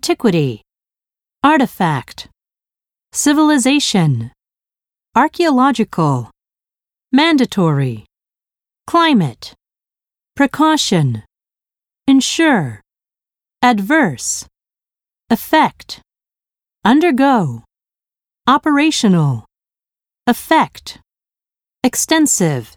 antiquity, artifact, civilization, archaeological, mandatory, climate, precaution, ensure, adverse, effect, undergo, operational, effect, extensive,